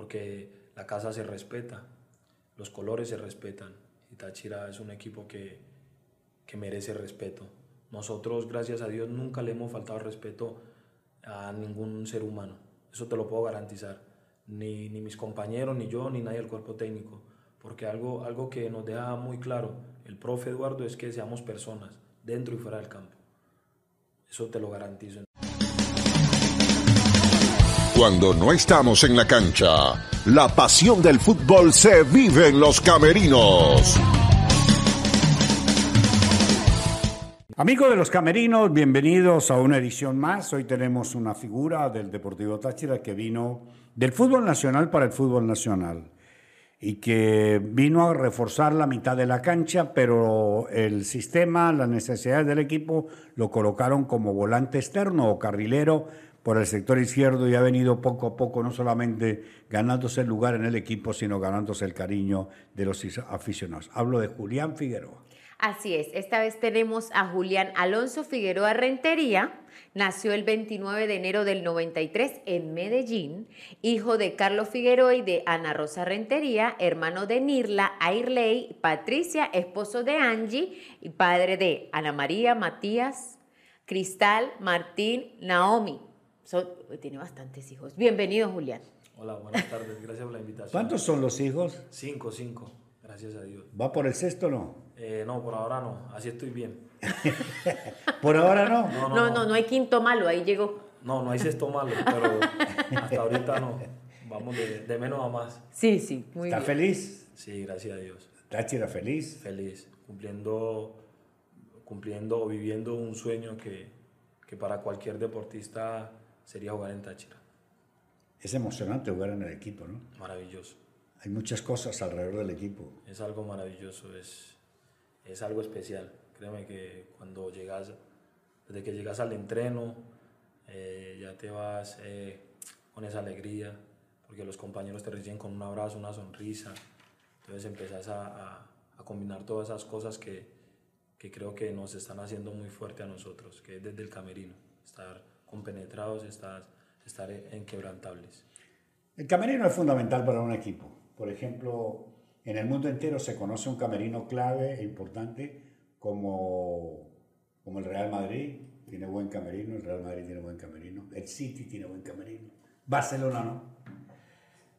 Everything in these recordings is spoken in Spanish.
porque la casa se respeta, los colores se respetan y Táchira es un equipo que, que merece respeto. Nosotros, gracias a Dios, nunca le hemos faltado respeto a ningún ser humano. Eso te lo puedo garantizar. Ni, ni mis compañeros, ni yo, ni nadie del cuerpo técnico. Porque algo, algo que nos deja muy claro el profe Eduardo es que seamos personas, dentro y fuera del campo. Eso te lo garantizo. Cuando no estamos en la cancha, la pasión del fútbol se vive en los camerinos. Amigos de los camerinos, bienvenidos a una edición más. Hoy tenemos una figura del Deportivo Táchira que vino del fútbol nacional para el fútbol nacional y que vino a reforzar la mitad de la cancha, pero el sistema, las necesidades del equipo lo colocaron como volante externo o carrilero por el sector izquierdo y ha venido poco a poco no solamente ganándose el lugar en el equipo, sino ganándose el cariño de los aficionados. Hablo de Julián Figueroa. Así es, esta vez tenemos a Julián Alonso Figueroa Rentería. Nació el 29 de enero del 93 en Medellín, hijo de Carlos Figueroa y de Ana Rosa Rentería, hermano de Nirla, Airley, Patricia, esposo de Angie y padre de Ana María, Matías, Cristal, Martín, Naomi. Tiene bastantes hijos. Bienvenido, Julián. Hola, buenas tardes. Gracias por la invitación. ¿Cuántos son los hijos? Cinco, cinco. Gracias a Dios. ¿Va por el sexto o no? Eh, no, por ahora no. Así estoy bien. ¿Por ahora no? No no, no hay quinto malo, ahí llegó. No, no hay sexto malo, pero hasta ahorita no. Vamos de, menos a más. Sí, sí, muy ¿Está feliz? Sí, gracias a Dios. ¿Táchira feliz? Feliz, cumpliendo, cumpliendo o viviendo un sueño que, que para cualquier deportista sería jugar en Táchira. Es emocionante jugar en el equipo, ¿no? Maravilloso. Hay muchas cosas alrededor del equipo. Es algo maravilloso, es, es algo especial. Créeme que cuando llegas, desde que llegas al entreno, eh, ya te vas eh, con esa alegría, porque los compañeros te reciben con un abrazo, una sonrisa. Entonces empezás a, a, a combinar todas esas cosas que, que, creo que nos están haciendo muy fuerte a nosotros, que es desde el camerino, estar compenetrados, estar, estar inquebrantables. El camerino es fundamental para un equipo. Por ejemplo, en el mundo entero se conoce un camerino clave e importante como, como el Real Madrid, tiene buen camerino, el Real Madrid tiene buen camerino, el City tiene buen camerino, Barcelona no.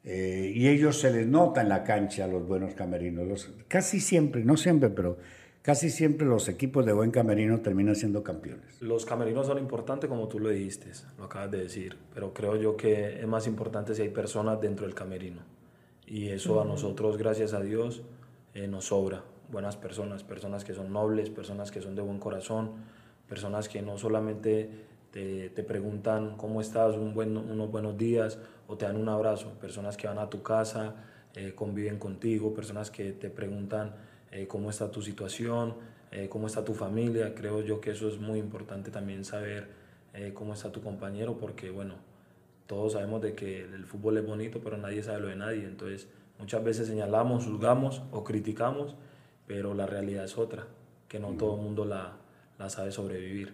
Eh, y ellos se les nota en la cancha los buenos camerinos. Los, casi siempre, no siempre, pero casi siempre los equipos de buen camerino terminan siendo campeones. Los camerinos son importantes como tú lo dijiste, lo acabas de decir, pero creo yo que es más importante si hay personas dentro del camerino y eso a nosotros, gracias a Dios, eh, nos sobra. Buenas personas, personas que son nobles, personas que son de buen corazón, personas que no solamente te, te preguntan cómo estás, un buen, unos buenos días o te dan un abrazo, personas que van a tu casa, eh, conviven contigo, personas que te preguntan eh, cómo está tu situación, cómo está tu familia. Creo yo que eso es muy importante también saber cómo está tu compañero porque, bueno, todos sabemos de que el fútbol es bonito, pero nadie sabe lo de nadie. Entonces, muchas veces señalamos, juzgamos o criticamos, pero la realidad es otra, que no todo el mundo la, la sabe sobrevivir.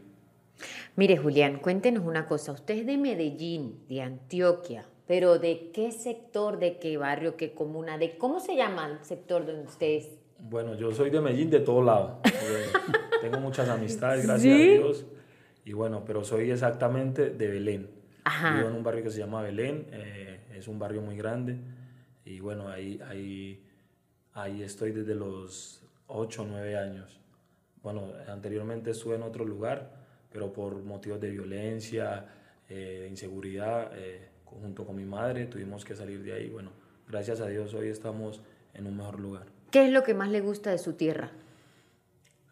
Mire, Julián, cuéntenos una cosa. Usted es de Medellín, de Antioquia, pero ¿de qué sector, de qué barrio, qué comuna, de cómo se llama el sector donde usted es? Bueno, yo soy de Medellín de todo lado. tengo muchas amistades, gracias a Dios. Y bueno, pero soy exactamente de Belén. Vivo en un barrio que se llama Belén, eh, es un barrio muy grande y bueno, ahí, ahí, ahí estoy desde los 8 o 9 años. Bueno, anteriormente estuve en otro lugar, pero por motivos de violencia, eh, de inseguridad, eh, junto con mi madre tuvimos que salir de ahí. Bueno, gracias a Dios hoy estamos en un mejor lugar. ¿Qué es lo que más le gusta de su tierra?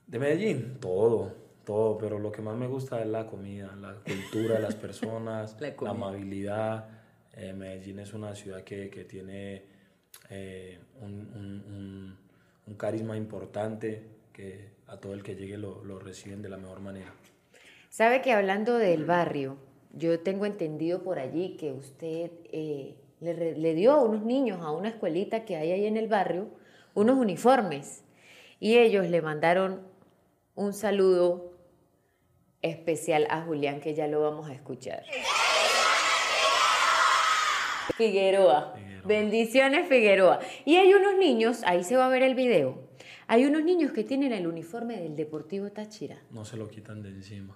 De Medellín, todo todo, pero lo que más me gusta es la comida, la cultura las personas, la, amabilidad. Eh, Medellín es una ciudad que, que tiene eh, un, un, carisma importante que a todo el que llegue lo, lo, reciben de la mejor manera. Sabe que hablando del barrio, yo tengo entendido por allí que usted eh, le, le dio a unos niños a una escuelita que hay ahí en el barrio unos uniformes y ellos le mandaron un saludo especial a Julián, que ya lo vamos a escuchar. Figueroa. Bendiciones, Figueroa. Y hay unos niños, ahí se va a ver el video, hay unos niños que tienen el uniforme del Deportivo Táchira. No se lo quitan de encima,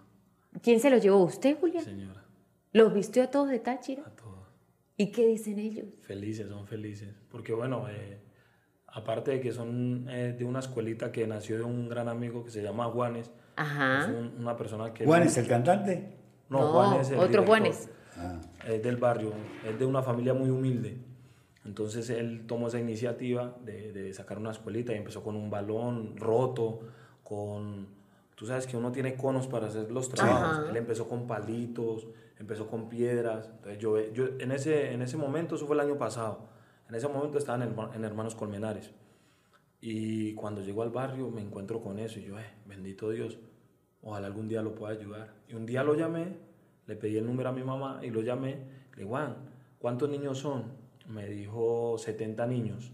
¿Quién se los llevó? ¿Usted, Julián? señora. ¿Los vistió a todos de Táchira? A todos. ¿Y qué dicen ellos? Felices, son felices. Porque bueno, eh, aparte de que son eh, de una escuelita que nació de un gran amigo que se llama Juanes, Ajá. es un- una persona que... Juan es el cantante. No, No, Juan es el otro director. Juanes. Es del barrio, es de una familia muy humilde. Entonces él tomó esa iniciativa de, de sacar una escuelita y empezó con un balón roto, con... Tú sabes que uno tiene conos para hacer los trabajos. Ajá. Él empezó con palitos, empezó con piedras. Entonces yo, yo en, ese, en ese momento, eso fue el año pasado, en ese momento estaba en, Herma- en Hermanos Colmenares. Y cuando llego al barrio me encuentro con eso y yo, eh, bendito Dios, ojalá algún día lo pueda ayudar. Y un día lo llamé, le pedí el número a mi mamá y lo llamé. Le Juan, ¿cuántos niños son? Me dijo 70 niños.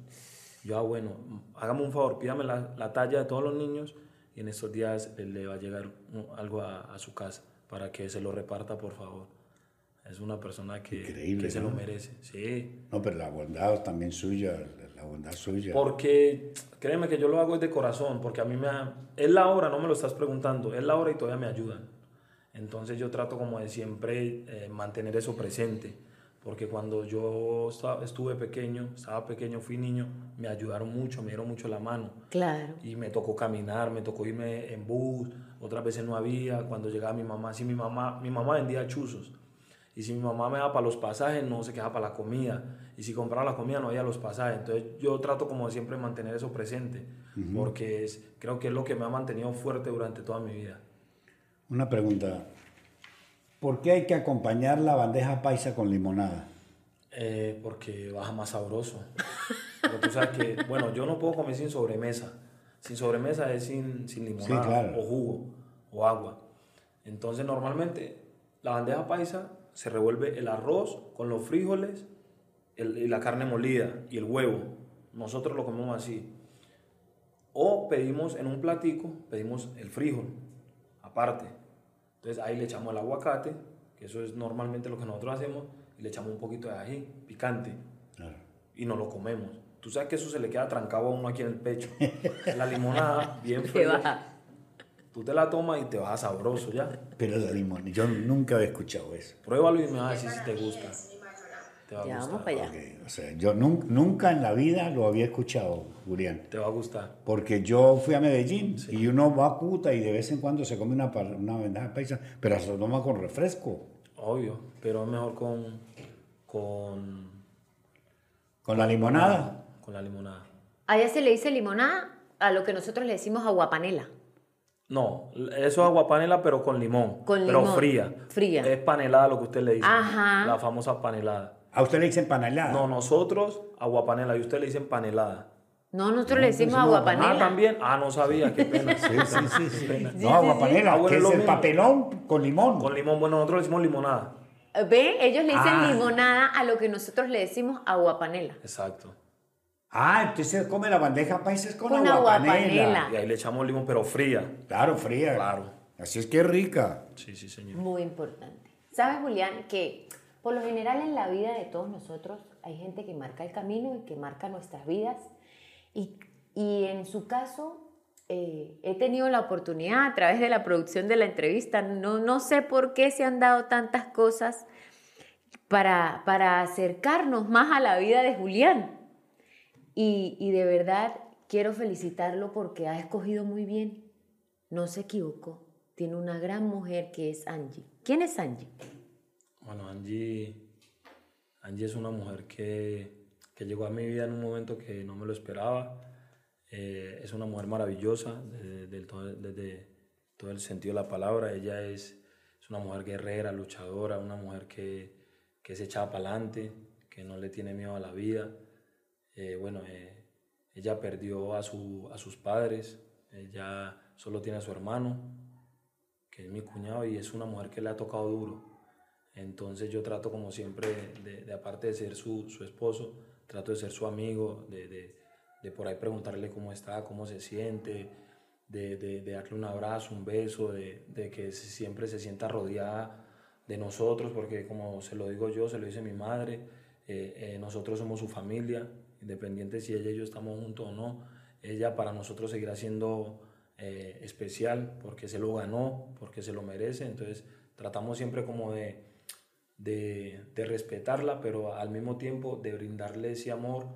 Yo, ah, bueno, hágame un favor, pídame la, la talla de todos los niños y en estos días él le va a llegar algo a su casa para que se lo reparta, por favor. Es una persona que, Increíble, que se lo merece. Sí, No, pero la bondad también suya, la bondad suya. porque créeme que yo lo hago de corazón, porque a mí me ha- es la hora, no me lo estás preguntando, es la hora y todavía me ayudan. Entonces yo trato como de siempre eh, mantener eso presente, porque cuando yo estuve pequeño, estaba pequeño, fui niño, me ayudaron mucho, me dieron mucho la mano. Claro. Y me tocó caminar, me tocó irme en bus, otras veces no había, cuando llegaba mi mamá, sí, mi mamá, mi mamá vendía chuzos. Y si mi mamá me daba para los pasajes, no se quedaba para la comida. Y si compraba la comida, no había los pasajes. Entonces yo trato como de siempre mantener eso presente, porque es, creo que es lo que me ha mantenido fuerte durante toda mi vida. Una pregunta. ¿Por qué hay que acompañar la bandeja paisa con limonada? Eh, porque baja más sabroso. Pero tú sabes que, bueno, yo no puedo comer sin sobremesa. Sin sobremesa es sin, sin limonada Sí, claro. o jugo o agua. Entonces, normalmente, la bandeja paisa se revuelve el arroz con los frijoles el- y la carne molida y el huevo. Nosotros lo comemos así. O pedimos en un platico, pedimos el frijol aparte. Entonces ahí le echamos el aguacate, que eso es normalmente lo que nosotros hacemos, y le echamos un poquito de ají picante Claro. y nos lo comemos. Tú sabes que eso se le queda trancado a uno aquí en el pecho. La limonada, bien fría. Tú te la tomas y te vas sabroso ya. Pero la limonada, yo nunca había escuchado eso. Pruébalo y me vas a decir si te gusta. Te va a Ya, gustar. vamos para allá. O sea, yo nun- nunca en la vida lo había escuchado, Julián. Te va a gustar. Porque yo fui a Medellín y uno va a Cuta y de vez en cuando se come una, una bandeja paisa, pero se lo toma con refresco. Obvio, pero es mejor con, con, Con la limonada. con la limonada. Allá se le dice limonada a lo que nosotros le decimos aguapanela. No, eso es agua panela, pero con limón. Con pero limón, fría. fría. Es panelada lo que usted le dice. Ajá. La famosa panelada. A usted le dicen panelada. No, nosotros agua panela y usted le dicen panelada. No, nosotros le decimos aguapanela. Ah, también. Ah, no sabía, qué pena. Sí, sí, sí. sí. pena. No, aguapanela, Ah, bueno, que es es lo el mismo. papelón con limón. Con limón, bueno, nosotros le decimos limonada. ¿Ve? Ellos le dicen Ah. limonada a lo que nosotros le decimos aguapanela. Exacto. Ah, entonces come la bandeja paisa es con, Con aguapanela. aguapanela. Y ahí le echamos limón, pero fría. Claro, fría. Claro. Así es que es rica. Sí, sí, señor. Muy importante. ¿Sabes, Julián, que por lo general en la vida de todos nosotros hay gente que marca el camino y que marca nuestras vidas? Y, y en su caso, eh, he tenido la oportunidad a través de la producción de la entrevista, no, no sé por qué se han dado tantas cosas para, para acercarnos más a la vida de Julián. Y, de verdad quiero felicitarlo porque ha escogido muy bien. No se equivocó. Tiene una gran mujer que es Angie. ¿Quién es Angie? Bueno, Angie, Angie es una mujer que, que llegó a mi vida en un momento que no me lo esperaba. Eh, es una mujer maravillosa desde, todo, desde todo el sentido de la palabra. Ella es, es una mujer guerrera, luchadora, una mujer que, que se echa para adelante, que no le tiene miedo a la vida. Eh, bueno, eh, ella perdió a, su, a sus padres, ella solo tiene a su hermano, que es mi cuñado, y es una mujer que le ha tocado duro. Entonces yo trato como siempre, de, aparte de ser su, su esposo, trato de ser su amigo, de, de, por ahí preguntarle cómo está, cómo se siente, de, darle un abrazo, un beso, de, que siempre se sienta rodeada de nosotros, porque como se lo digo yo, se lo dice mi madre, eh, nosotros somos su familia, independiente si ella y yo estamos juntos o no, ella para nosotros seguirá siendo eh, especial porque se lo ganó, porque se lo merece, entonces tratamos siempre como de, de, respetarla, pero al mismo tiempo de brindarle ese amor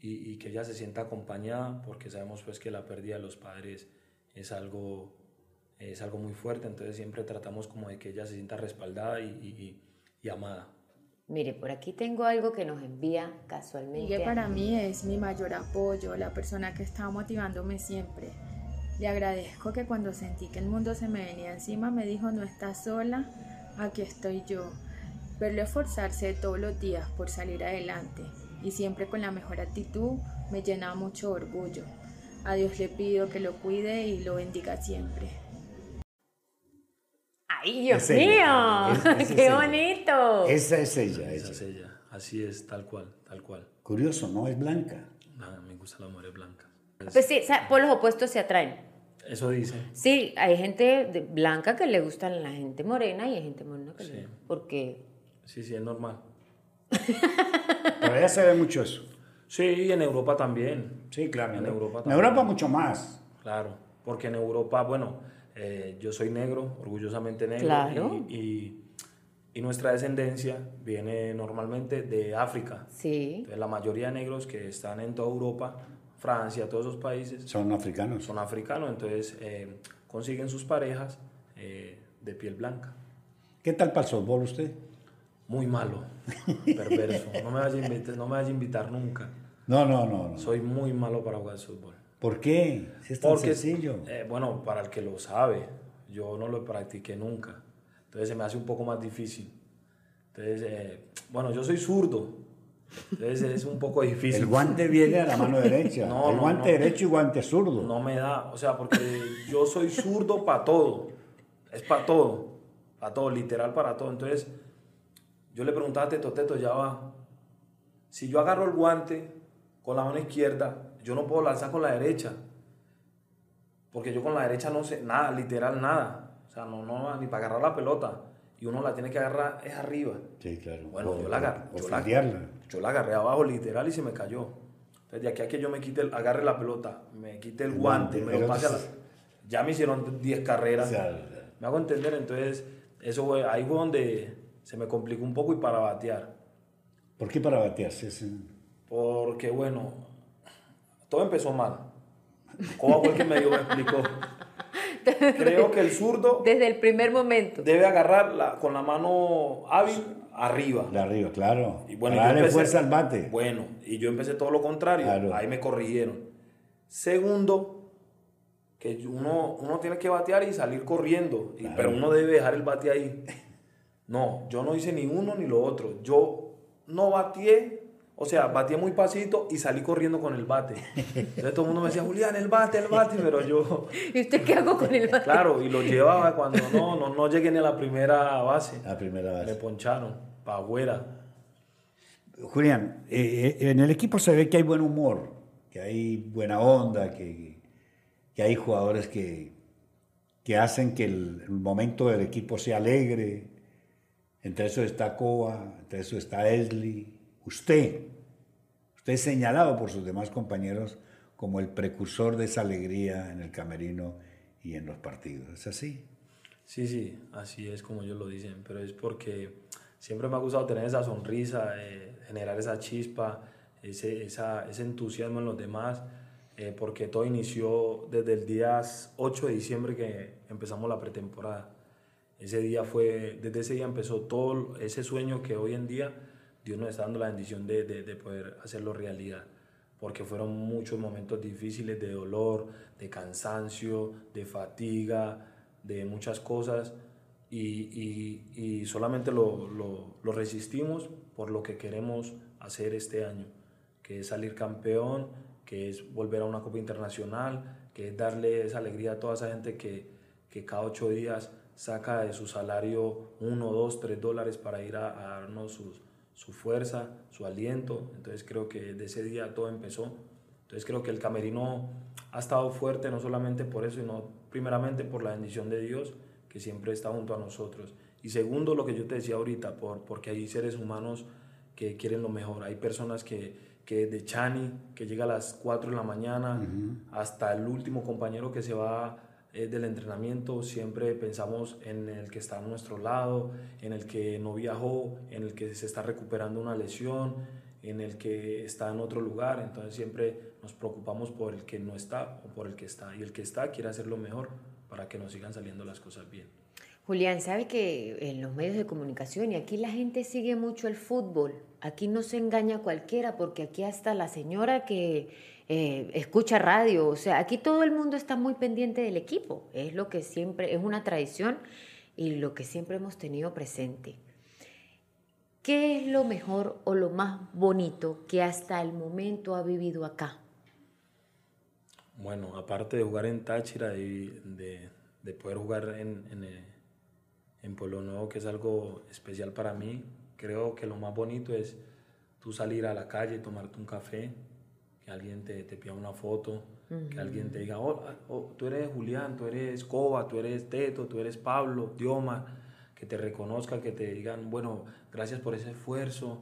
y, que ella se sienta acompañada, porque sabemos pues que la pérdida de los padres es algo, es algo muy fuerte, entonces siempre tratamos como de que ella se sienta respaldada y amada. Mire, por aquí tengo algo que nos envía casualmente. Miguel para mí es mi mayor apoyo, la persona que está motivándome siempre. Le agradezco que cuando sentí que el mundo se me venía encima me dijo no estás sola, aquí estoy yo. Verlo esforzarse todos los días por salir adelante y siempre con la mejor actitud me llena mucho orgullo. A Dios le pido que lo cuide y lo bendiga siempre. ¡Ay, Dios mío! Es, es ¡Qué bonito! Esa es ella. Esa es ella. Así es, tal cual, tal cual. Curioso, ¿no? Es blanca. Nada, me gusta la mujer blanca. Pues sí, por los opuestos se atraen. Eso dice. Sí, hay gente blanca que le gusta la gente morena y hay gente morena que sí. le Porque... Sí, sí, es normal. Pero allá se ve mucho eso. Sí, y en Europa también. Sí, claro. En Europa En también. Europa mucho más. Claro, porque en Europa, bueno, eh, yo soy negro, orgullosamente negro. Claro. Y, y, y, nuestra descendencia viene normalmente de África. Sí. Entonces, la mayoría de negros que están en toda Europa, Francia, todos esos países, Son africanos. son africanos. Entonces, eh, consiguen sus parejas eh, de piel blanca. ¿Qué tal para el softball usted? Muy malo, perverso. No me vaya a invitar, no me vaya a invitar nunca. No, no, no, no. Soy muy malo para jugar fútbol. ¿Por qué? Si es tan Porque, sencillo. eh, bueno, para el que lo sabe, yo no lo practiqué nunca. Entonces se me hace un poco más difícil. Entonces, eh, bueno, yo soy zurdo. Entonces es un poco difícil. El guante viene a la mano derecha. No, el no, guante no. derecho y guante zurdo. No me da, o sea, porque yo soy zurdo para todo. Es para todo. Para todo, literal para todo. Entonces, yo le preguntaba a Teto, Teto, ya va. Si yo agarro el guante con la mano izquierda, yo no puedo lanzar con la derecha. Porque yo con la derecha no sé nada, literal nada. O sea, no, no, ni para agarrar la pelota. Y uno la tiene que agarrar es arriba. Sí, claro. Bueno, O- yo, la agarré, yo, la, yo la agarré abajo literal y se me cayó. Entonces, de aquí a que yo me quite, el- agarre la pelota, me quite el El guante, guante, me lo pase a la... Ya me hicieron 10 carreras. O sea, Me hago entender, entonces, eso fue, ahí fue donde se me complicó un poco y para batear. ¿Por qué para batearse? Es un- Porque, bueno, todo empezó mal. ¿Cómo fue el que me dio me explicó? Creo que el zurdo Desde el primer momento. debe agarrar la- con la mano hábil arriba. De arriba, claro. Y bueno, para yo darle empecé- fuerza al bate. Bueno, y yo empecé todo lo contrario. Claro. Ahí me corrigieron. Segundo, que uno, uno tiene que batear y salir corriendo. y- Claro. Pero uno debe dejar el bate ahí. No, yo no hice ni uno ni lo otro. Yo no bateé, o sea, bateé muy pasito y salí corriendo con el bate. Entonces todo el mundo me decía, Julián, el bate, el bate, pero yo, ¿Y usted qué hago con el bate? claro, y lo llevaba cuando no, no, no llegué ni a la primera base. La primera Me base. poncharon, para afuera. Julián, eh, eh, en el equipo se ve que hay buen humor, que hay buena onda, que, que hay jugadores que, que hacen que el, el momento del equipo sea alegre. Entre eso está Coa, entre eso está Esli. Usted, usted es señalado por sus demás compañeros como el precursor de esa alegría en el camerino y en los partidos. ¿Es así? Sí, sí, así es como ellos lo dicen, pero es porque siempre me ha gustado tener esa sonrisa, eh, generar esa chispa, ese, esa, ese entusiasmo en los demás, eh, porque todo inició desde el día 8 de diciembre que empezamos la pretemporada. Ese día fue, desde ese día empezó todo ese sueño que hoy en día Dios nos está dando la bendición de, de, de poder hacerlo realidad porque fueron muchos momentos difíciles de dolor, de cansancio, de fatiga, de muchas cosas y, solamente lo, lo, lo, resistimos por lo que queremos hacer este año, que es salir campeón, que es volver a una Copa Internacional, que es darle esa alegría a toda esa gente que, que cada ocho días saca de su salario uno, dos, tres dólares para ir a, a darnos sus, su fuerza, su aliento. Entonces creo que de ese día todo empezó. Entonces creo que el camerino ha estado fuerte no solamente por eso, sino primeramente por la bendición de Dios que siempre está junto a nosotros. Y segundo, lo que yo te decía ahorita, por, porque hay seres humanos que quieren lo mejor. Hay personas que, que de Chani, que llega a las 4 de la mañana, hasta el último compañero que se va del entrenamiento, siempre pensamos en el que está a nuestro lado, en el que no viajó, en el que se está recuperando una lesión, en el que está en otro lugar. Entonces siempre nos preocupamos por el que no está o por el que está. Y el que está quiere hacer lo mejor para que nos sigan saliendo las cosas bien. Julián, sabe que en los medios de comunicación y aquí la gente sigue mucho el fútbol. Aquí no se engaña cualquiera porque aquí hasta la señora que eh, escucha radio, o sea, aquí todo el mundo está muy pendiente del equipo. Es lo que siempre, es una tradición y lo que siempre hemos tenido presente. ¿Qué es lo mejor o lo más bonito que hasta el momento ha vivido acá? Bueno, aparte de jugar en Táchira y de, de poder jugar en, en, en Pueblo Nuevo, que es algo especial para mí. Creo que lo más bonito es tú salir a la calle, tomarte un café, que alguien te, te pida una foto, que alguien te diga, oh, oh, tú eres Julián, tú eres Coba, tú eres Teto, tú eres Pablo, Dioma, que te reconozcan, que te digan, bueno, gracias por ese esfuerzo.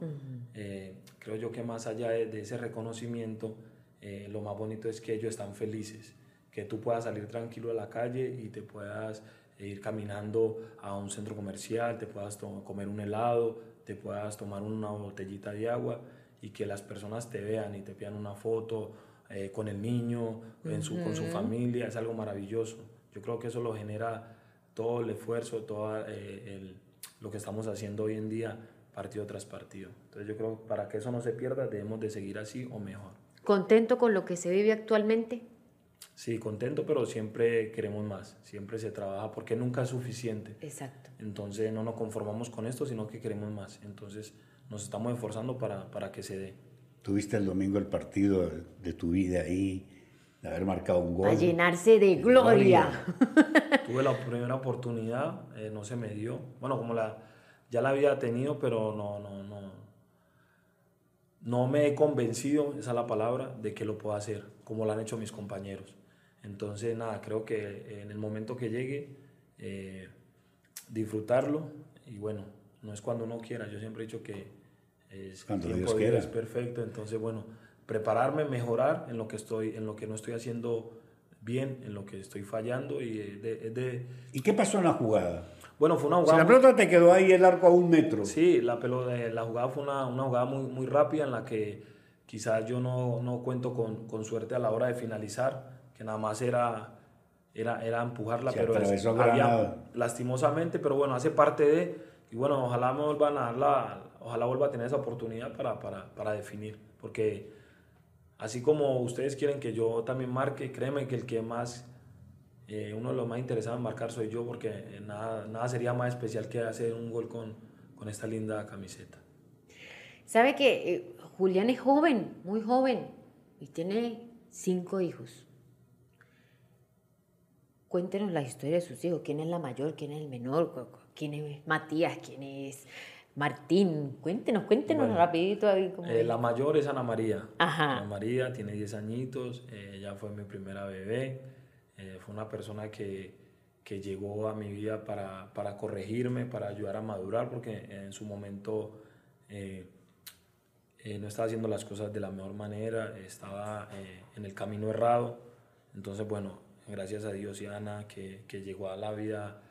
Eh, creo yo que más allá de, ese reconocimiento, eh, lo más bonito es que ellos están felices, que tú puedas salir tranquilo a la calle y te puedas ir caminando a un centro comercial, te puedas comer un helado, te puedas tomar una botellita de agua y que las personas te vean y te pidan una foto eh, con el niño, en su, con su familia, es algo maravilloso. Yo creo que eso lo genera todo el esfuerzo, todo eh, lo que estamos haciendo hoy en día, partido tras partido. Entonces yo creo que para que eso no se pierda debemos de seguir así o mejor. ¿Contento con lo que se vive actualmente? Sí, contento, pero siempre queremos más, siempre se trabaja porque nunca es suficiente. Exacto. Entonces no nos conformamos con esto, sino que queremos más. Entonces nos estamos esforzando para, para que se dé. Tuviste el domingo el partido de tu vida ahí, de haber marcado un gol. A llenarse de gloria. Tuve la primera oportunidad, eh, no se me dio. Bueno, como la, ya la había tenido, pero no, no, no. No me he convencido, esa es la palabra, de que lo pueda hacer, como lo han hecho mis compañeros. Entonces, nada, creo que en el momento que llegue, eh, disfrutarlo y bueno, no es cuando uno quiera, yo siempre he dicho que es, cuando Dios quiera. es perfecto, entonces bueno, prepararme, mejorar en lo que estoy, en lo que no estoy haciendo bien, en lo que estoy fallando y de, de ¿Y qué pasó en la jugada? Bueno, fue una jugada. Si la pelota te quedó ahí el arco a un metro. Sí, la, pelota, eh, la jugada fue una, una jugada muy, muy rápida en la que quizás yo no, no cuento con, con, suerte a la hora de finalizar que nada más era, era, era empujarla, pero es, había, lastimosamente, pero bueno, hace parte de, y bueno, ojalá me vuelvan a dar la, ojalá vuelva a tener esa oportunidad para, para, para definir, porque así como ustedes quieren que yo también marque, créeme que el que más, eh, uno de los más interesados en marcar soy yo, porque nada, nada sería más especial que hacer un gol con, con esta linda camiseta. Sabe que eh, Julián es joven, muy joven, y tiene cinco hijos. Cuéntenos la historia de sus hijos. ¿Quién es la mayor? ¿Quién es el menor? ¿Quién es Matías? ¿Quién es Martín? Cuéntenos, cuéntenos rapidito. Eh, la mayor es Ana María. Ana María tiene 10 añitos. Eh, ella fue mi primera bebé. Eh, fue una persona que, que, llegó a mi vida para, para, corregirme, para ayudar a madurar, porque en su momento no estaba haciendo las cosas de la mejor manera, estaba en el camino errado. Entonces, bueno, gracias a Dios y a Ana que, que llegó a la vida,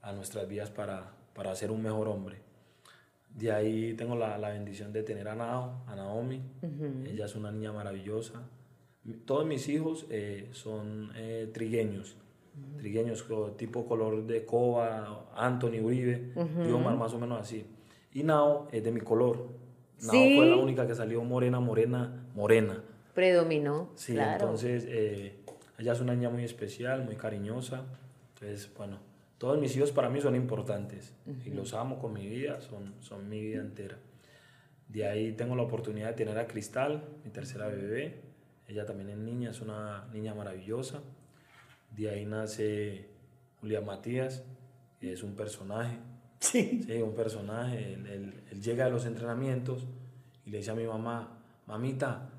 a nuestras vidas para, para ser un mejor hombre. De ahí tengo la, la bendición de tener a, Nao, a Naomi. Ella es una niña maravillosa. Todos mis hijos eh, son eh, trigueños, trigueños tipo color de coba, Anthony Uribe, uh más o menos así. Y Nao es de mi color. Nao fue la única que salió morena, morena, morena. Predominó. Sí, entonces eh, ella es una niña muy especial, muy cariñosa. Entonces, bueno, todos mis hijos para mí son importantes y los amo con mi vida, son, son mi vida entera. De ahí tengo la oportunidad de tener a Cristal, mi tercera bebé. Ella también es niña, es una niña maravillosa. De ahí nace Julián Matías, que es un personaje. Sí. Sí, un personaje. Él, él llega a los entrenamientos y le dice a mi mamá, mamita,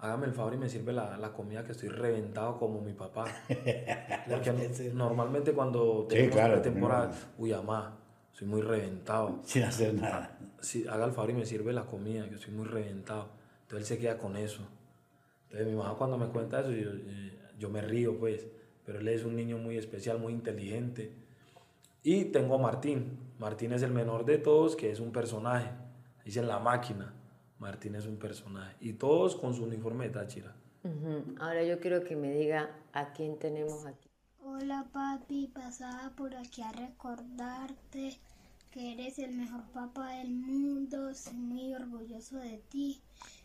hágame el favor y me sirve la, la comida que estoy reventado como mi papá. Porque normalmente cuando tenemos la temporada, uy, mamá, soy muy reventado. Sin hacer nada. Si haga el favor y me sirve la comida, que soy muy reventado. Entonces él se queda con eso. Entonces mi mamá cuando me cuenta eso, yo, eh, yo me río, pues. Pero él es un niño muy especial, muy inteligente. Y tengo a Martín. Martín es el menor de todos, que es un personaje. Dicen la máquina. Martín es un personaje. Y todos con su uniforme de Táchira. Ahora yo quiero que me diga a quién tenemos aquí. Hola papi, pasaba por aquí a recordarte que eres el mejor papá del mundo, soy muy orgulloso de ti.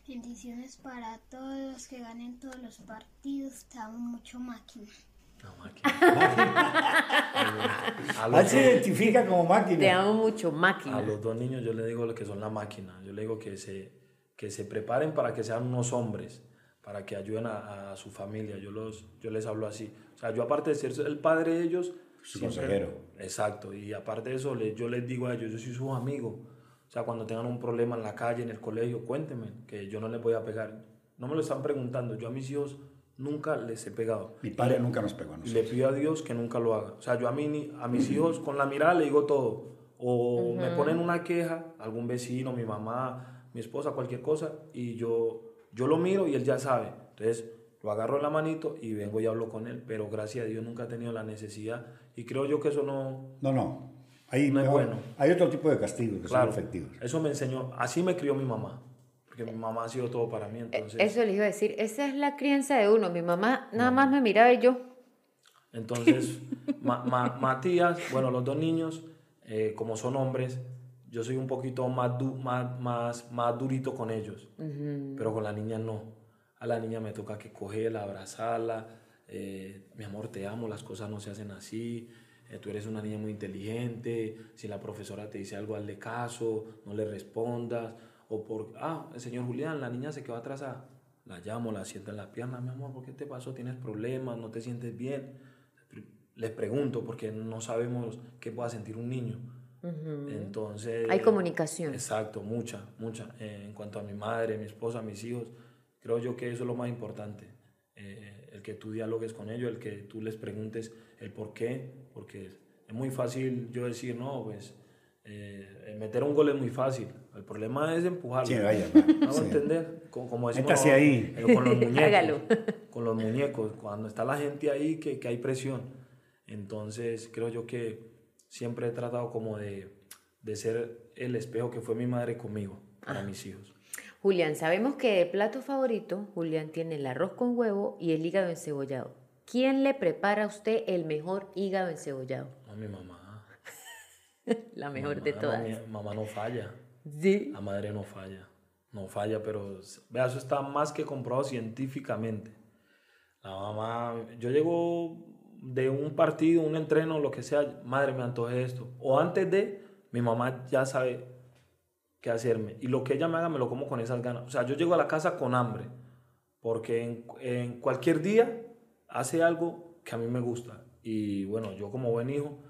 Bendiciones para todos, que ganen todos los partidos, te amo mucho máquina. La máquina. a, los se identifica como máquina. Te amo mucho, a máquina. los dos niños yo les digo que son la máquina. Yo les digo que se, que se preparen para que sean unos hombres, para que ayuden a, a su familia. Yo, los, yo les hablo así. O sea, yo aparte de ser el padre de ellos... Su consejero. Exacto. Y aparte de eso, le- yo les digo a ellos, yo soy su amigo. O sea, cuando tengan un problema en la calle, en el colegio, cuéntenme, que yo no les voy a pegar. No me lo están preguntando. Yo a mis hijos nunca les he pegado. Mi padre nunca nos pegó a nosotros. le pido a Dios que nunca lo haga. O sea, yo a, mí, ni- a mis hijos con la mirada le digo todo. O me ponen una queja, algún vecino, mi mamá, mi esposa, cualquier cosa, y yo, yo lo miro y él ya sabe. Entonces lo agarro en la manito y vengo y hablo con él. Pero gracias a Dios nunca he tenido la necesidad. Y creo yo que eso no... No, no. Hay, No es bueno. hay otro tipo de castigos que Claro, son efectivos. eso me enseñó. Así me crió mi mamá. Porque mi mamá ha sido todo para mí. Entonces, Eso les iba a decir, esa es la crianza de uno. Mi mamá nada más me miraba y yo. Entonces, Ma- Ma- Matías, bueno, los dos niños, eh, como son hombres, yo soy un poquito más, du- más, más, más durito con ellos, pero con la niña no. A la niña me toca que cogerla, abrazarla, eh, mi amor, te amo, las cosas no se hacen así, eh, tú eres una niña muy inteligente, si la profesora te dice algo, hazle caso, no le respondas, o por, ah, el señor Julián, la niña se quedó atrasada. La llamo, la siento en la pierna, mi amor, ¿por qué te pasó? ¿Tienes problemas? ¿No te sientes bien? Les pregunto porque no sabemos qué pueda sentir un niño. Entonces... Hay comunicación. Exacto, mucha, mucha. Eh, en cuanto a mi madre, mi esposa, mis hijos, creo yo que eso es lo más importante. Eh, el que tú dialogues con ellos, el que tú les preguntes el por qué, porque es muy fácil yo decir, no, pues eh, meter un gol es muy fácil. El problema es empujarlo. Sí, vaya, sí. entender, como, como decimos Métase ahí. con los muñecos. Hágalo. Con los muñecos, cuando está la gente ahí que, que hay presión. Entonces creo yo que siempre he tratado como de, de ser el espejo que fue mi madre conmigo, para mis hijos. Julián, sabemos que de plato favorito, Julián tiene el arroz con huevo y el hígado encebollado. ¿Quién le prepara a usted el mejor hígado encebollado? No, mi mamá. La mejor Mamá, de todas. mi mamá no falla. Sí. La madre no falla. No falla, pero vea, eso está más que comprobado científicamente. La mamá, yo llego de un partido, un entreno, lo que sea, madre, me antoje esto. O antes de, mi mamá ya sabe qué hacerme. Y lo que ella me haga, me lo como con esas ganas. O sea, yo llego a la casa con hambre. Porque en, en cualquier día hace algo que a mí me gusta. Y bueno, yo como buen hijo,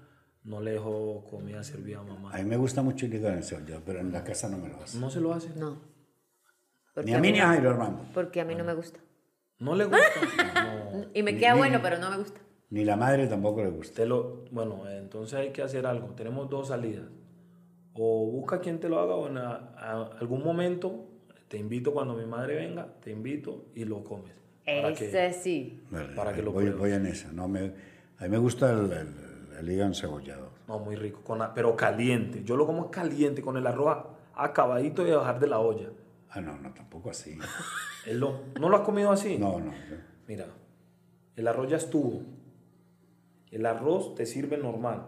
no le dejo comida servida a mamá. A mí me gusta mucho el hígado encebollado, pero en la casa no me lo hace. No se lo hace. No. Ni a mí ni a Jairo Armando. Porque a mí no me gusta. No le gusta. No. Y me queda bueno, pero no me gusta. Ni la madre tampoco le gusta. Te lo, bueno, entonces hay que hacer algo. Tenemos dos salidas. O busca quien te lo haga o en a- a algún momento te invito cuando mi madre venga, te invito y lo comes. Para que- Ese sí. Vale, Para que lo voy, voy en esa. No, me, a mí me gusta el, el- el hígado encebollado. no, muy rico, con pero caliente. Yo lo como caliente, con el arroz acabadito de bajar de la olla. Ah, no, no, tampoco así. Él lo- ¿No lo has comido así? No, no. Mira, el arroz ya estuvo. El arroz te sirve normal.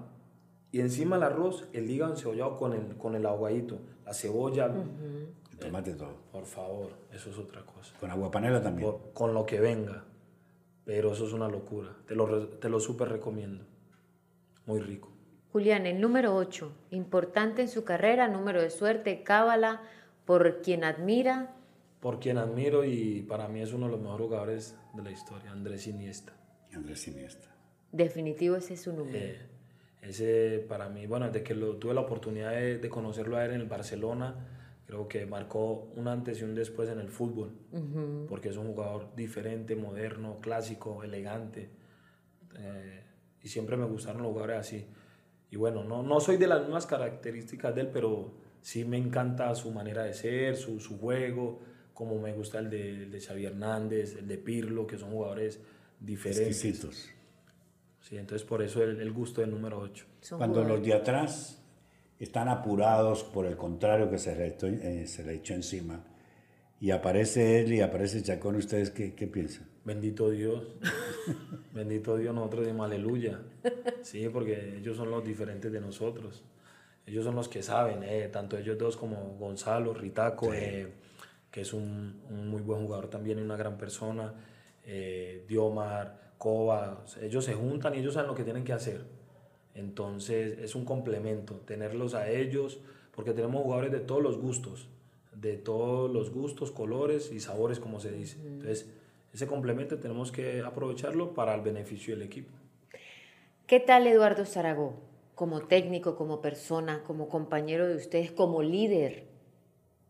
Y encima el arroz, el hígado encebollado con el, con el aguadito, la cebolla. El tomate todo. Por favor, eso es otra cosa. Con agua panela también. Por- con lo que venga. Pero eso es una locura. Te lo, te lo súper recomiendo. Muy rico. Julián, el número 8, importante en su carrera, número de suerte, cábala, por quien admira. Por quien admiro y para mí es uno de los mejores jugadores de la historia, Andrés Iniesta. Andrés Iniesta. Definitivo ese es su número. Eh, ese para mí, bueno, desde que lo, tuve la oportunidad de, de conocerlo a él en el Barcelona, creo que marcó un antes y un después en el fútbol, porque es un jugador diferente, moderno, clásico, elegante, eh, y siempre me gustaron los jugadores así. y bueno, no, no soy de las mismas características de él, pero sí me encanta su manera de ser, su, su juego, como me gusta el de, el de Xavi Hernández, el de Pirlo, que son jugadores diferentes. Exquisitos. Sí, entonces por eso el, el gusto del número 8. Son Cuando los de atrás están apurados por el contrario que se le, echó- eh, se le echó encima y aparece él y aparece Chacón, ¿ustedes qué, qué piensan? Bendito Dios. Bendito Dios, nosotros decimos aleluya. Sí, porque ellos son los diferentes de nosotros. Ellos son los que saben, eh, tanto ellos dos como Gonzalo, Ritaco, eh, que es un, un muy buen jugador también y una gran persona, eh, Diomar, Sea, ellos se juntan y ellos saben lo que tienen que hacer. Entonces es un complemento tenerlos a ellos, porque tenemos jugadores de todos los gustos, de todos los gustos, colores y sabores, como se dice. Entonces ese complemento tenemos que aprovecharlo para el beneficio del equipo. ¿Qué tal Eduardo Zaragoza? Como técnico, como persona, como compañero de ustedes, como líder.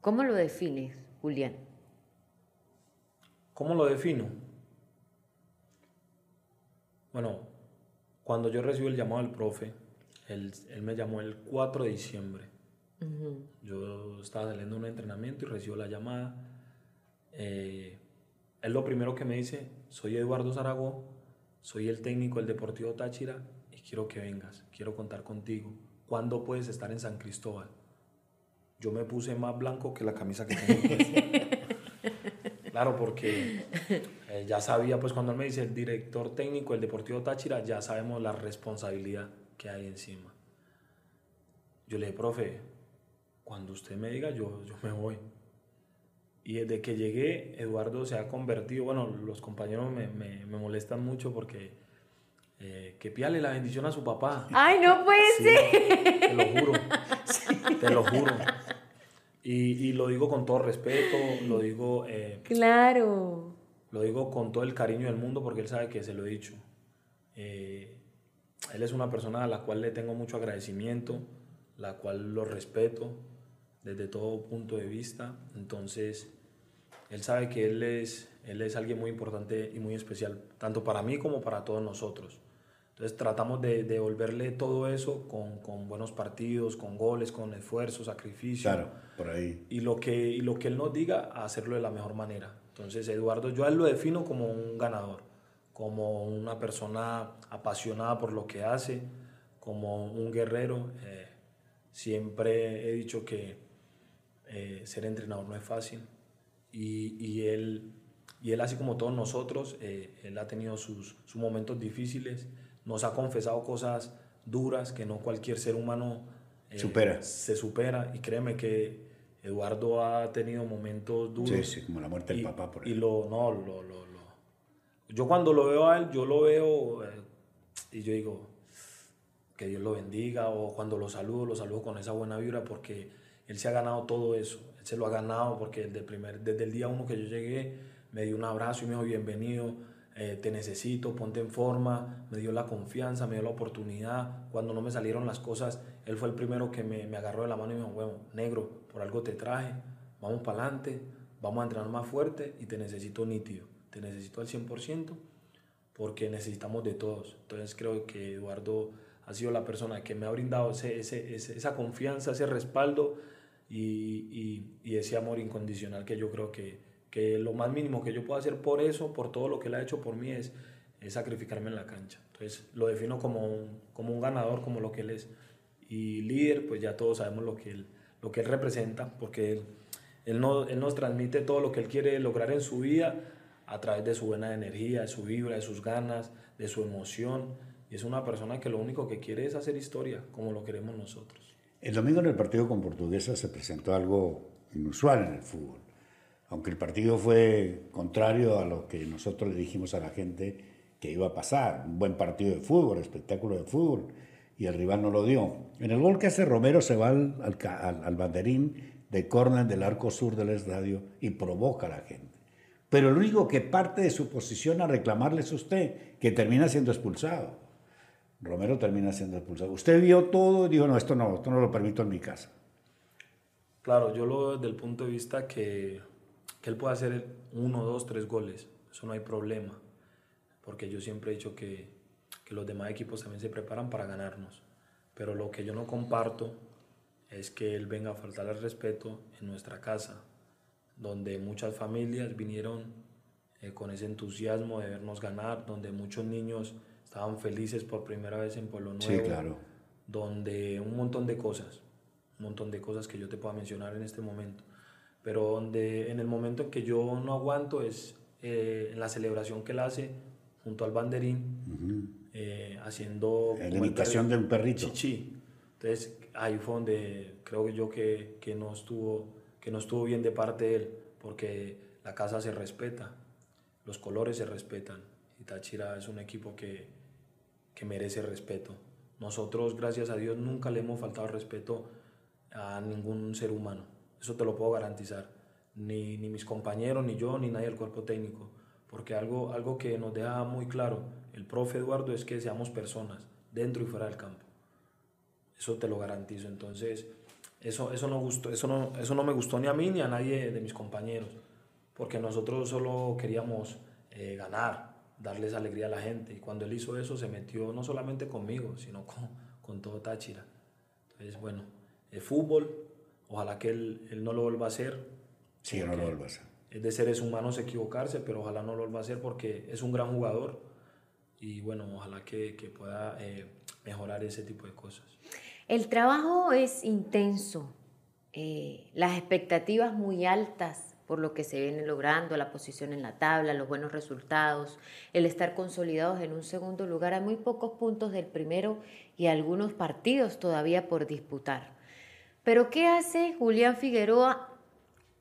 ¿Cómo lo defines, Julián? ¿Cómo lo defino? Bueno, cuando yo recibí el llamado del profe, él, él me llamó el 4 de diciembre. Yo estaba saliendo de un entrenamiento y recibo la llamada. Eh, él lo primero que me dice, soy Eduardo Zaragoza, soy el técnico del Deportivo Táchira y quiero que vengas, quiero contar contigo. ¿Cuándo puedes estar en San Cristóbal? Yo me puse más blanco que la camisa que tengo puesta. Claro, porque eh, ya sabía, pues cuando él me dice el director técnico del Deportivo Táchira, ya sabemos la responsabilidad que hay encima. Yo le dije, profe, cuando usted me diga, yo, yo me voy. Y desde que llegué, Eduardo se ha convertido, bueno, los compañeros me, me- me molestan mucho porque eh, que píale la bendición a su papá. ¡Ay, no puede Sí, ser! te lo juro. Te lo juro. Y, y lo digo con todo respeto, lo digo, eh, Claro. Lo digo con todo el cariño del mundo porque él sabe que se lo he dicho. Eh, él es una persona a la cual le tengo mucho agradecimiento, la cual lo respeto desde todo punto de vista. Entonces, él sabe que él es, él es alguien muy importante y muy especial, tanto para mí como para todos nosotros. Entonces tratamos de de devolverle todo eso con, con buenos partidos, con goles, con esfuerzo, sacrificio. Claro, por ahí. Y lo, que, y lo que él nos diga, hacerlo de la mejor manera. Entonces, Eduardo, yo a él lo defino como un ganador, como una persona apasionada por lo que hace, como un guerrero. Eh, siempre he dicho que eh, ser entrenador no es fácil. Y, y él, y él, así como todos nosotros, eh, él ha tenido sus, sus momentos difíciles, nos ha confesado cosas duras que no cualquier ser humano eh, Supera. se supera. Y créeme que Eduardo ha tenido momentos duros. Sí, sí, como la muerte del y, papá, por Y ejemplo. lo, no, lo, lo, lo- Yo cuando lo veo a él, yo lo veo eh, y yo digo, que Dios lo bendiga, o cuando lo saludo, lo saludo con esa buena vibra porque él se ha ganado todo eso, él se lo ha ganado porque desde el, primer, desde el día uno que yo llegué me dio un abrazo y me dijo bienvenido, eh, te necesito, ponte en forma, me dio la confianza, me dio la oportunidad, cuando no me salieron las cosas, él fue el primero que me, me agarró de la mano y me dijo, bueno, negro, por algo te traje, vamos para adelante, vamos a entrenar más fuerte y te necesito nítido, te necesito al 100% porque necesitamos de todos. Entonces creo que Eduardo ha sido la persona que me ha brindado ese, ese- esa confianza, ese respaldo y, y- y ese amor incondicional que yo creo que, que lo más mínimo que yo puedo hacer por eso, por todo lo que él ha hecho por mí, es, es sacrificarme en la cancha. Entonces lo defino como un, como un ganador, como lo que él es. Y líder, pues ya todos sabemos lo que él, lo que él representa, porque él, no- él nos transmite todo lo que él quiere lograr en su vida a través de su buena energía, de su vibra, de sus ganas, de su emoción. Y es una persona que lo único que quiere es hacer historia, como lo queremos nosotros. El domingo en el partido con Portuguesa se presentó algo inusual en el fútbol. Aunque el partido fue contrario a lo que nosotros le dijimos a la gente que iba a pasar. Un buen partido de fútbol, espectáculo de fútbol. Y el rival no lo dio. En el gol que hace Romero se va al, al al banderín de córner del arco sur del estadio y provoca a la gente. Pero el único que parte de su posición a reclamarle es usted, que termina siendo expulsado. Romero termina siendo expulsado. Usted vio todo y dijo, no, esto no, esto no lo permito en mi casa. Claro, yo lo veo desde el punto de vista que, que él puede hacer uno, dos, tres goles. Eso no hay problema. Porque yo siempre he dicho que, que los demás equipos también se preparan para ganarnos. pero lo que yo no comparto es que él venga a faltar al respeto en nuestra casa, donde muchas familias vinieron eh, con ese entusiasmo de vernos ganar, donde muchos niños estaban felices por primera vez en Pueblo Nuevo. Sí, claro. Donde un montón de cosas, un montón de cosas que yo te pueda mencionar en este momento. Pero donde en el momento en que yo no aguanto es eh, en la celebración que él hace junto al banderín, eh, haciendo... En la imitación de un perrito. Chichi. Entonces ahí fue donde creo yo que, que, no estuvo, que no estuvo bien de parte de él, porque la casa se respeta, los colores se respetan y Táchira es un equipo que, que merece respeto. Nosotros, gracias a Dios, nunca le hemos faltado respeto a ningún ser humano. Eso te lo puedo garantizar. Ni, ni mis compañeros, ni yo, ni nadie del cuerpo técnico. Porque algo, algo que nos deja muy claro el profe Eduardo es que seamos personas, dentro y fuera del campo. Eso te lo garantizo. Entonces, eso, eso, no gustó, eso, no, eso no me gustó ni a mí ni a nadie de mis compañeros. Porque nosotros solo queríamos eh, ganar, darles alegría a la gente. Y cuando él hizo eso, se metió no solamente conmigo, sino con, con todo Táchira. Entonces, bueno, el fútbol, ojalá que él, él no lo vuelva a hacer. Sí, no lo vuelva a hacer. Es de seres humanos equivocarse, pero ojalá no lo vuelva a hacer porque es un gran jugador. Y bueno, ojalá que, que pueda eh, mejorar ese tipo de cosas. El trabajo es intenso, eh, las expectativas muy altas por lo que se viene logrando, la posición en la tabla, los buenos resultados, el estar consolidados en un segundo lugar. Hay muy pocos puntos del primero y algunos partidos todavía por disputar. Pero ¿qué hace Julián Figueroa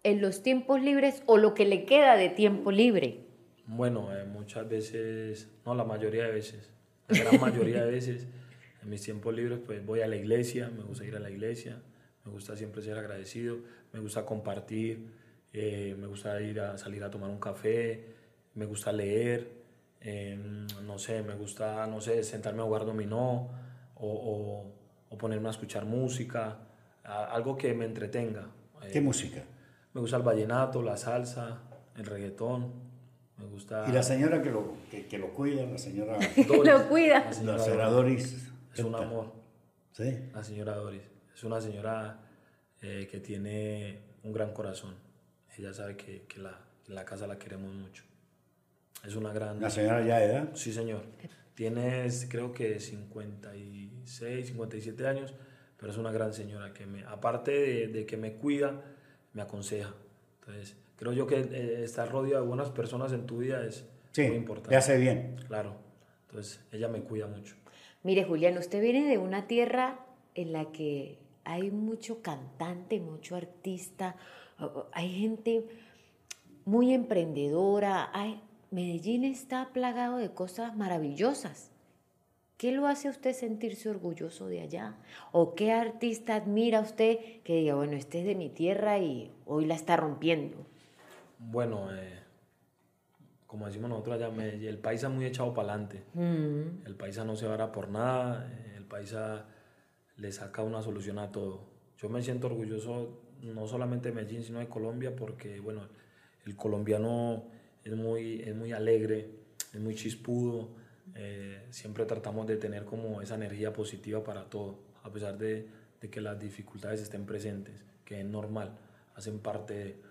en los tiempos libres o lo que le queda de tiempo libre? Bueno, eh, muchas veces, no, la mayoría de veces, la gran mayoría de veces, en mis tiempos libres, pues voy a la iglesia, me gusta ir a la iglesia, me gusta siempre ser agradecido, me gusta compartir, eh, me gusta ir a salir a tomar un café, me gusta leer, eh, no sé, me gusta, no sé, sentarme a jugar dominó o, o, o ponerme a escuchar música, a, algo que me entretenga. ¿Qué música? Me gusta el vallenato, la salsa, el reggaetón. Me gusta. ¿Y la señora que lo, que, que lo cuida? La señora. lo cuida. La señora, La señora Doris. Es un amor. Sí. La señora Doris. Es una señora eh, que tiene un gran corazón. Ella sabe que, que la, la casa la queremos mucho. Es una gran. La señora ya de edad. Sí, señor. Tienes, creo que 56, 57 años, pero es una gran señora que, me, aparte de, de que me cuida, me aconseja. Entonces, creo yo que eh, estar rodeado de buenas personas en tu vida es Sí, muy importante. le hace bien. Claro. Entonces, ella me cuida mucho. Mire, Julián, usted viene de una tierra en la que hay mucho cantante, mucho artista, hay gente muy emprendedora, hay, Medellín está plagado de cosas maravillosas. ¿Qué lo hace a usted sentirse orgulloso de allá? ¿O qué artista admira usted que diga, bueno, este es de mi tierra y hoy la está rompiendo? Bueno, eh, como decimos nosotros allá, el paisa muy echado para adelante. Mm, El paisa no se vara por nada, eh, el paisa le saca una solución a todo. Yo me siento orgulloso no solamente de Medellín, sino de Colombia, porque bueno, el colombiano es muy, es muy alegre, es muy chispudo, eh, siempre tratamos de tener como esa energía positiva para todo, a pesar de, de que las dificultades estén presentes, que es normal, hacen parte de...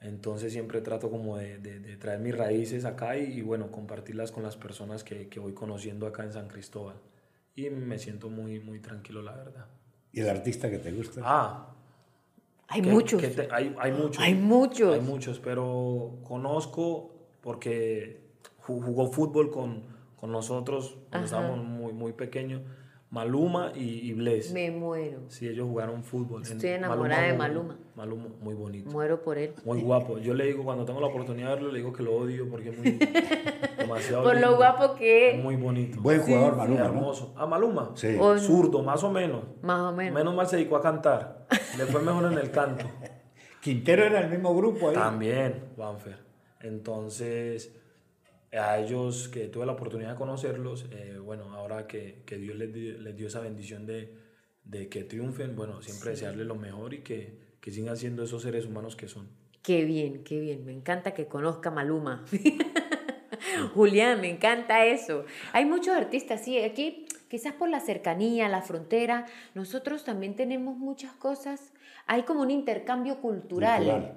Entonces siempre trato como de, de- de traer mis raíces acá y, y, bueno, compartirlas con las personas que, que voy conociendo acá en San Cristóbal. Y me siento muy, muy tranquilo, la verdad. ¿Y el artista que te gusta? Ah, hay que- muchos. que te- hay, hay muchos. Hay muchos. Hay muchos, pero conozco porque ju- jugó fútbol con, con nosotros cuando Ajá. estábamos muy, muy pequeños. Maluma y, y Bless. Me muero. Sí, ellos jugaron fútbol. En- Estoy enamorada de muy- Maluma. Maluma, muy bonito. Muero por él. Muy guapo. Yo le digo, cuando tengo la oportunidad de verlo, le digo que lo odio porque es muy. demasiado. Por lo guapo que es. Muy bonito. Buen jugador, Sí, Maluma, ¿no? hermoso. Ah, Maluma. Sí. O- Zurdo, más o menos. Más o menos. Menos mal se dedicó a cantar. Le fue mejor en el canto. Quintero era el mismo grupo ahí. También, Juanfer. Entonces, a ellos que tuve la oportunidad de conocerlos, eh, bueno, ahora que, que Dios les, di- les dio esa bendición de, de que triunfen, bueno, siempre desearles lo mejor y que, que sigan siendo esos seres humanos que son. Qué bien, qué bien. Me encanta que conozca Maluma. Julián, me encanta eso. Hay muchos artistas, sí. Aquí quizás por la cercanía, la frontera, nosotros también tenemos muchas cosas, hay como un intercambio cultural. Cultural.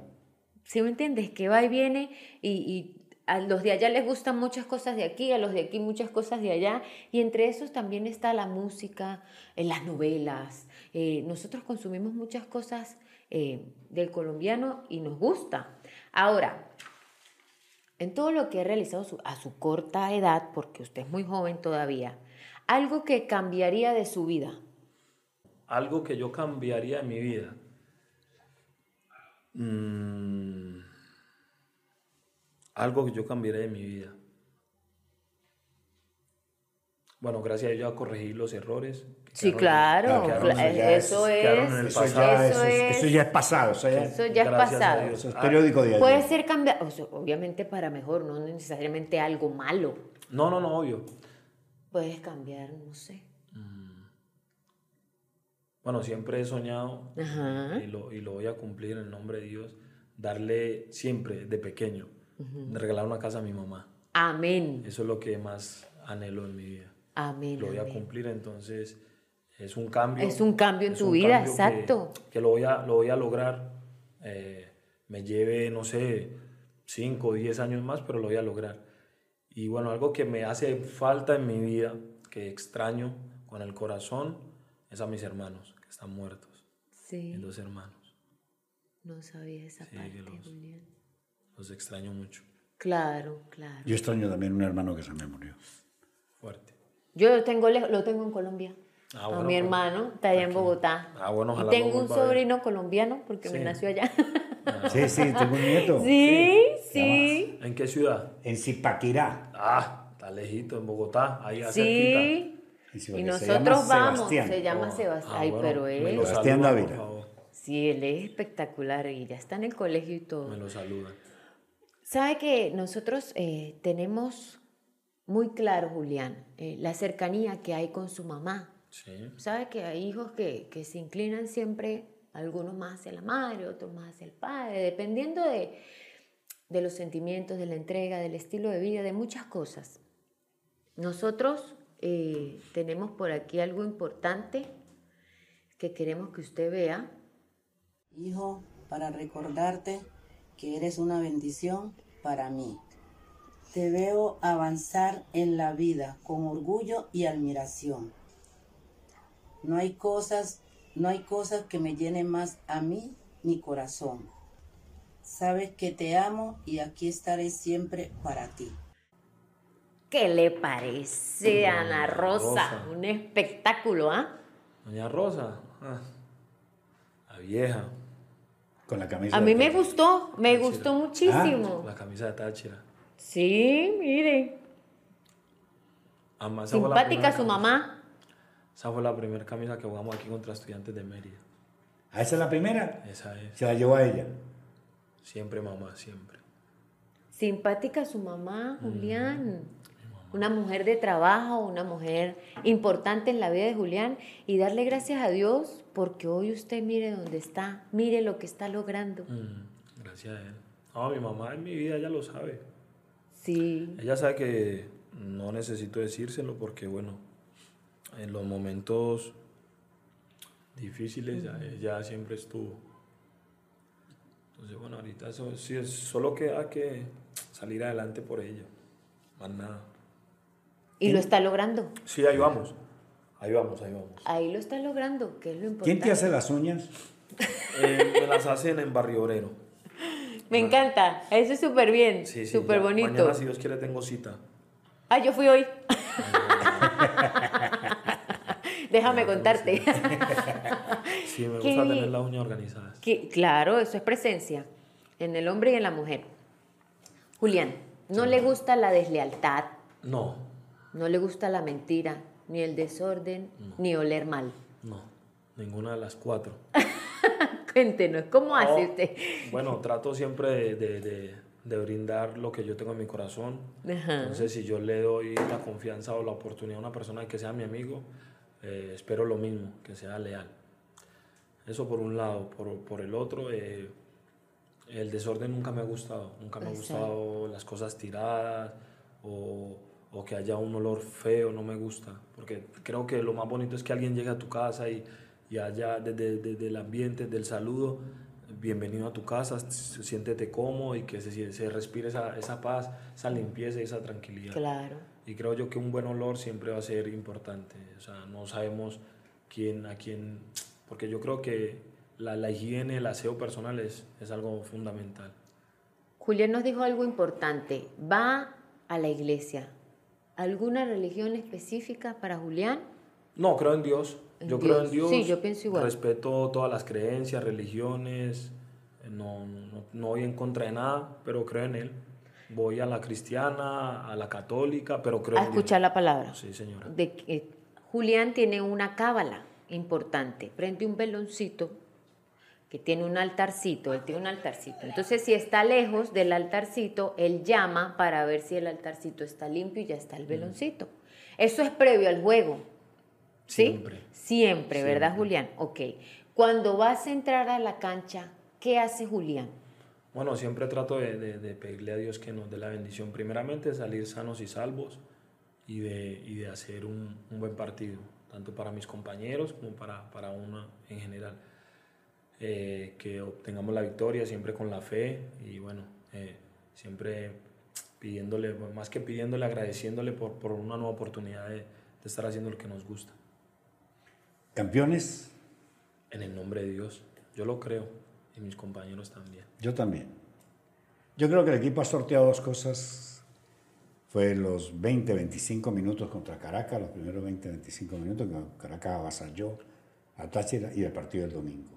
¿Sí me entiendes? Que va y viene y, y a los de allá les gustan muchas cosas de aquí, a los de aquí muchas cosas de allá, y entre esos también está la música, eh, las novelas. Eh, nosotros consumimos muchas cosas eh, del colombiano y nos gusta. Ahora, en todo lo que he realizado a su corta edad, porque usted es muy joven todavía, algo que cambiaría de su vida. Algo que yo cambiaría en mi vida. Mm, algo que yo cambiaría de mi vida. Bueno, gracias a ello a corregir los errores. que Sí, claro, en- es- eso es, Eso ya, es- es- eso ya es pasado. Eso ya, Eso ya es Gracias a pasado. Dios. eso es Ah, periódico de ayer. Puede ser cambiar, o sea, obviamente para mejor, no necesariamente algo malo. No, no, no, obvio. Puedes cambiar, no sé. Bueno, siempre he soñado Ajá. y, lo, y lo voy a cumplir en el nombre de Dios, darle siempre, de pequeño, regalar una casa a mi mamá. Amén. Eso es lo que más anhelo en mi vida. Amén. Lo voy a cumplir, entonces es un cambio. Es un cambio en tu vida, que- exacto. Que, lo, voy a, lo voy a lograr. eh, me lleve, no sé, 5 o 10 años más, pero lo voy a lograr. Y bueno, algo que me hace falta en mi vida, que extraño con el corazón, es a mis hermanos, que están muertos. Sí, Mis dos hermanos. no sabía esa Sí, parte, los- Julián. Los extraño mucho. Claro, claro. Yo extraño también un hermano que se me murió. Fuerte. Yo lo tengo, lo tengo en Colombia. Ah, a bueno, mi pues, hermano, está allá en Bogotá. Ah, bueno, y ojalá tengo lo un a sobrino colombiano porque me Sí. nació allá. Sí, sí, tengo un nieto. sí, sí. ¿En qué ciudad? En Zipaquirá. Ah, está lejito, en Bogotá, ahí cerquita. Sí. Y Y nosotros vamos. Sebastián. Se llama Oh, Sebastián. ah, Ay, bueno, pero me él. Sebastián Dávila. por favor. Sí, él es espectacular y ya está en el colegio y todo. Me lo saludan. Sabe que nosotros eh, tenemos muy claro, Julián, eh, la cercanía que hay con su mamá. Sí. Sabe que hay hijos que, que se inclinan siempre, algunos más hacia la madre, otros más hacia el padre, dependiendo de, de los sentimientos, de la entrega, del estilo de vida, de muchas cosas. Nosotros eh, tenemos por aquí algo importante que queremos que usted vea. Hijo, para recordarte que eres una bendición para mí. Te veo avanzar en la vida con orgullo y admiración. No hay cosas, no hay cosas que me llenen más a mí mi corazón. Sabes que te amo y aquí estaré siempre para ti. ¿Qué le parece, Ana Rosa? Rosa. Un espectáculo, ¿ah? Doña Rosa, ah, la vieja, Con la camisa. A mí me gustó, me gustó sí. muchísimo. la camisa de Táchira. Sí, mire. La Simpática su camisa- mamá. Esa fue la primera camisa que jugamos aquí contra estudiantes de Mérida. ¿Ah, esa es la primera? Esa es. Se la llevó a ella. Siempre mamá, siempre. Simpática su mamá, Julián. Una mujer de trabajo, una mujer importante en la vida de Julián. Y darle gracias a Dios porque hoy usted mire dónde está, mire lo que está logrando. Mm, gracias a él. No, mi mamá en mi vida ella lo sabe. Sí, Ella sabe que no necesito decírselo porque, bueno, en los momentos difíciles ya- ella siempre estuvo. Entonces, bueno, ahorita eso sí es solo que hay que salir adelante por ella. Más nada. Y lo está logrando. Sí, ahí vamos. Ahí vamos, ahí vamos. Ahí lo está logrando, que es lo importante. ¿Quién te hace las uñas? Eh, me las hacen en Barrio Obrero. Me encanta, eso es súper bien, Sí, sí. súper ya. bonito. Mañana, si Dios quiere, tengo cita. Ah, yo fui hoy. Déjame contarte. Sí, me Qué gusta tener las uñas organizadas. Claro, eso es presencia en el hombre y en la mujer. Julián, ¿no le gusta la deslealtad? No, ¿No le gusta la mentira? Ni el desorden, ni oler mal. no, ninguna de las cuatro. Cuéntenos, ¿cómo hace Oh, usted? Bueno, trato siempre de, de- de- de brindar lo que yo tengo en mi corazón. Ajá. Entonces, si yo le doy la confianza o la oportunidad a una persona que sea mi amigo, eh, espero lo mismo, que sea leal. Eso por un lado. Por, por el otro, eh, el desorden nunca me ha gustado. Nunca me ha gustado las cosas tiradas o, o que haya un olor feo, no me gusta, porque creo que lo más bonito es que alguien llegue a tu casa y, y haya desde, desde el ambiente, del saludo, bienvenido a tu casa, siéntete cómodo y que se, se respire esa, esa, paz, esa limpieza y esa tranquilidad. Claro. Y creo yo que un buen olor siempre va a ser importante. O sea, no sabemos quién, a quién, porque yo creo que la, la higiene, el aseo personal es, es algo fundamental. Julián nos dijo algo importante, va a la iglesia. ¿Alguna religión específica para Julián? No, creo en Dios. Yo creo en Dios. Sí, yo pienso igual. Respeto todas las creencias, religiones. No, no, no voy en contra de nada, pero creo en Él. Voy a la cristiana, a la católica, pero creo a escuchar la palabra. Sí, señora. De que Julián tiene una cábala importante. Prende un veloncito que tiene un altarcito, él tiene un altarcito. Entonces, si está lejos del altarcito, él llama para ver si el altarcito está limpio y ya está el veloncito. Eso es previo al juego. ¿Sí? Siempre. Siempre, ¿verdad, Julián? Ok. Cuando vas a entrar a la cancha, ¿qué hace Julián? Bueno, siempre trato de, de, de pedirle a Dios que nos dé la bendición. Primeramente, salir sanos y salvos y de, y de hacer un, un, buen partido, tanto para mis compañeros como para, para uno en general. Eh, que obtengamos la victoria siempre con la fe y bueno, eh, siempre pidiéndole, más que pidiéndole, agradeciéndole por, por una nueva oportunidad de, de estar haciendo lo que nos gusta. ¿Campeones? En el nombre de Dios, yo lo creo y mis compañeros también. Yo también. Yo creo que el equipo ha sorteado dos cosas. Fue los 20, 25 minutos contra Caracas, los primeros 20, 25 minutos que Caracas avasalló a Táchira y el partido del domingo.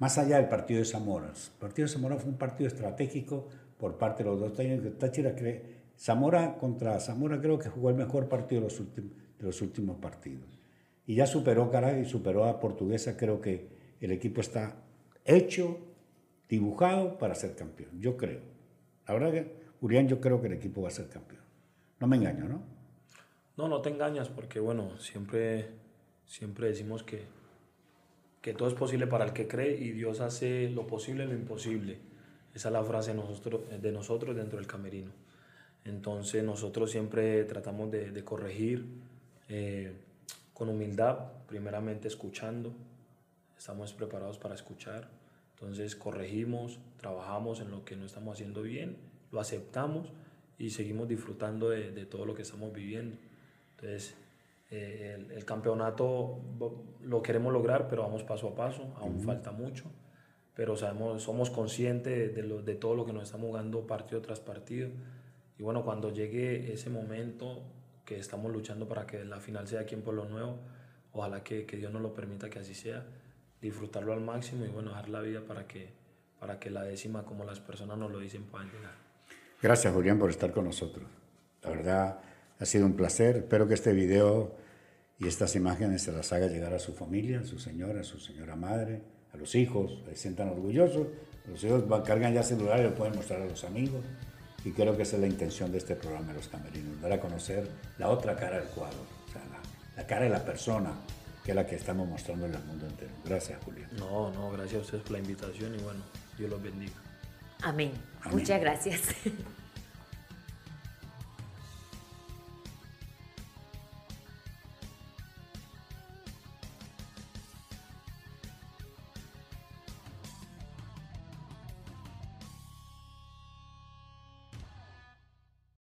Más allá del partido de Zamora. El partido de Zamora fue un partido estratégico por parte de los dos técnicos. Táchira cree, Zamora contra Zamora creo que jugó el mejor partido de los, últimos, de los últimos partidos. Y ya superó Caracas y superó a Portuguesa. Creo que el equipo está hecho, dibujado para ser campeón. Yo creo. La verdad que, Julián, yo creo que el equipo va a ser campeón. No me engaño, ¿no? No, no te engañas porque, bueno, siempre, siempre decimos que, que todo es posible para el que cree y Dios hace lo posible lo imposible. Esa es la frase de nosotros, de nosotros dentro del camerino. Entonces nosotros siempre tratamos de, de corregir eh, con humildad, primeramente escuchando. Estamos preparados para escuchar. Entonces corregimos, trabajamos en lo que no estamos haciendo bien, lo aceptamos y seguimos disfrutando de, de todo lo que estamos viviendo. Entonces eh, el, el, campeonato lo queremos lograr, pero vamos paso a paso, aún uh -huh. falta mucho, pero sabemos, somos conscientes de, lo, de, todo lo que nos estamos jugando partido tras partido. Y bueno, cuando llegue ese momento que estamos luchando para que la final sea aquí en Pueblo Nuevo, ojalá que, que Dios nos lo permita que así sea, disfrutarlo al máximo y bueno, dejar la vida para que, para que la décima, como las personas nos lo dicen, puedan llegar. Gracias, Julián, por estar con nosotros. La verdad, ha sido un placer. Espero que este video y estas imágenes se las haga llegar a su familia, a su señora, a su señora madre, a los hijos, se sientan orgullosos. Los hijos cargan ya celulares y lo pueden mostrar a los amigos. Y creo que esa es la intención de este programa de Los Camerinos, dar a conocer la otra cara del cuadro, o sea, la, la cara de la persona, que es la que estamos mostrando en el mundo entero. Gracias, Julián. No, no, gracias a ustedes por la invitación y bueno, Dios los bendiga. Amén. Amén. Muchas gracias.